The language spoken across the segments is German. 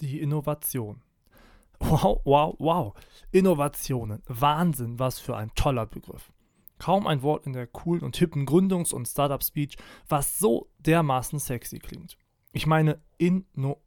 Die Innovation. Wow, wow, wow. Innovationen. Wahnsinn, was für ein toller Begriff. Kaum ein Wort in der coolen und hippen Gründungs- und Startup-Speech, was so dermaßen sexy klingt. Ich meine Innovation.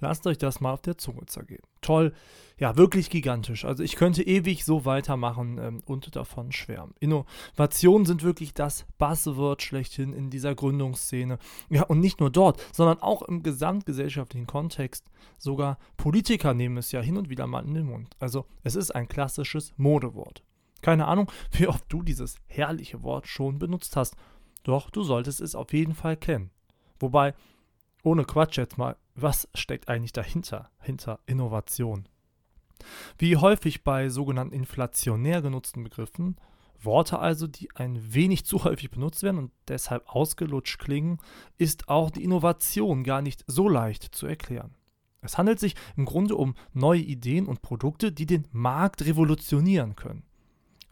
Lasst euch das mal auf der Zunge zergehen. Toll, ja, wirklich gigantisch. Also ich könnte ewig so weitermachen ähm, und davon schwärmen. Innovationen sind wirklich das Buzzword schlechthin in dieser Gründungsszene. Ja, und nicht nur dort, sondern auch im gesamtgesellschaftlichen Kontext. Sogar Politiker nehmen es ja hin und wieder mal in den Mund. Also es ist ein klassisches Modewort. Keine Ahnung, wie oft du dieses herrliche Wort schon benutzt hast. Doch du solltest es auf jeden Fall kennen. Wobei, ohne Quatsch jetzt mal, was steckt eigentlich dahinter, hinter Innovation? Wie häufig bei sogenannten inflationär genutzten Begriffen, Worte also, die ein wenig zu häufig benutzt werden und deshalb ausgelutscht klingen, ist auch die Innovation gar nicht so leicht zu erklären. Es handelt sich im Grunde um neue Ideen und Produkte, die den Markt revolutionieren können.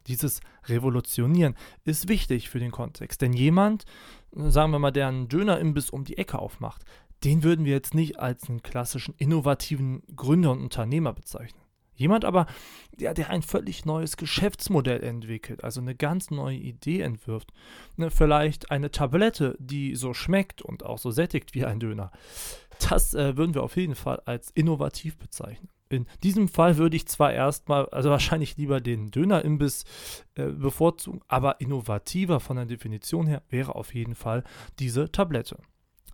Dieses Revolutionieren ist wichtig für den Kontext, denn jemand, sagen wir mal, der einen Dönerimbiss um die Ecke aufmacht, den würden wir jetzt nicht als einen klassischen innovativen Gründer und Unternehmer bezeichnen. Jemand aber, der, der ein völlig neues Geschäftsmodell entwickelt, also eine ganz neue Idee entwirft, ne, vielleicht eine Tablette, die so schmeckt und auch so sättigt wie ein Döner, das äh, würden wir auf jeden Fall als innovativ bezeichnen. In diesem Fall würde ich zwar erstmal, also wahrscheinlich lieber den Dönerimbiss äh, bevorzugen, aber innovativer von der Definition her wäre auf jeden Fall diese Tablette.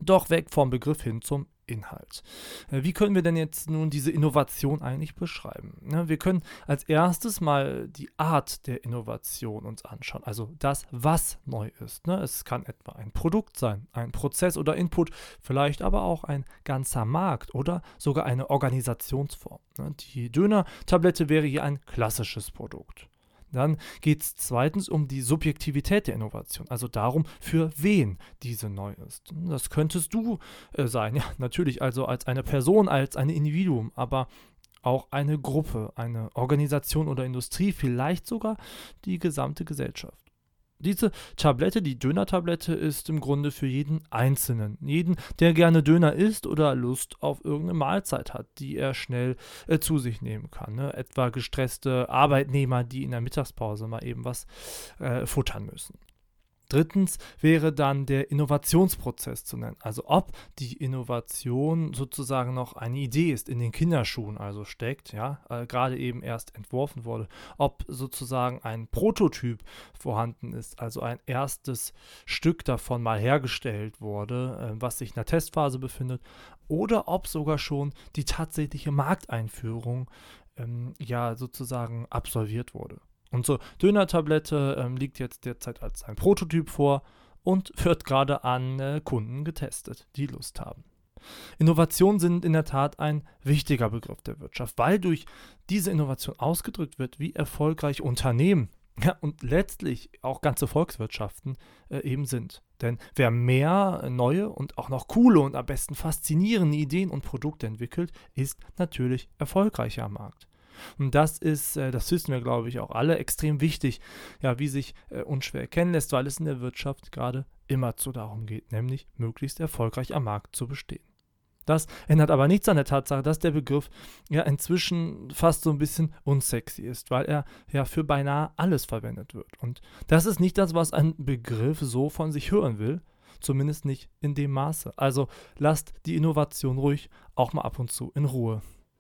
Doch weg vom Begriff hin zum Inhalt. Äh, wie können wir denn jetzt nun diese Innovation eigentlich beschreiben? Wir können als erstes mal die Art der Innovation uns anschauen, also das, was neu ist. Es kann etwa ein Produkt sein, ein Prozess oder Input, vielleicht aber auch ein ganzer Markt oder sogar eine Organisationsform. Die Döner-Tablette wäre hier ein klassisches Produkt. Dann geht es zweitens um die Subjektivität der Innovation, also darum, für wen diese neu ist. Das könntest du äh, sein, ja, natürlich, also als eine Person, als ein Individuum, aber auch eine Gruppe, eine Organisation oder Industrie, vielleicht sogar die gesamte Gesellschaft. Diese Tablette, die Döner-Tablette, ist im Grunde für jeden Einzelnen. Jeden, der gerne Döner isst oder Lust auf irgendeine Mahlzeit hat, die er schnell äh, zu sich nehmen kann. Ne? Etwa gestresste Arbeitnehmer, die in der Mittagspause mal eben was äh, futtern müssen. Drittens wäre dann der Innovationsprozess zu nennen. Also ob die Innovation sozusagen noch eine Idee ist, in den Kinderschuhen also steckt, ja, äh, gerade eben erst entworfen wurde. Ob sozusagen ein Prototyp vorhanden ist, also ein erstes Stück davon mal hergestellt wurde, äh, was sich in der Testphase befindet. Oder ob sogar schon die tatsächliche Markteinführung ähm, ja sozusagen absolviert wurde. Unsere Döner-Tablette ähm, liegt jetzt derzeit als ein Prototyp vor und wird gerade an äh, Kunden getestet, die Lust haben. Innovationen sind in der Tat ein wichtiger Begriff der Wirtschaft, weil durch diese Innovation ausgedrückt wird, wie erfolgreich Unternehmen ja, und letztlich auch ganze Volkswirtschaften äh, eben sind. Denn wer mehr neue und auch noch coole und am besten faszinierende Ideen und Produkte entwickelt, ist natürlich erfolgreicher am Markt. Und das ist, äh, das wissen wir, glaube ich, auch alle, extrem wichtig, ja, wie sich äh, unschwer erkennen lässt, weil es in der Wirtschaft gerade immerzu darum geht, nämlich möglichst erfolgreich am Markt zu bestehen. Das ändert aber nichts an der Tatsache, dass der Begriff ja inzwischen fast so ein bisschen unsexy ist, weil er ja für beinahe alles verwendet wird. Und das ist nicht das, was ein Begriff so von sich hören will, zumindest nicht in dem Maße. Also lasst die Innovation ruhig auch mal ab und zu in Ruhe.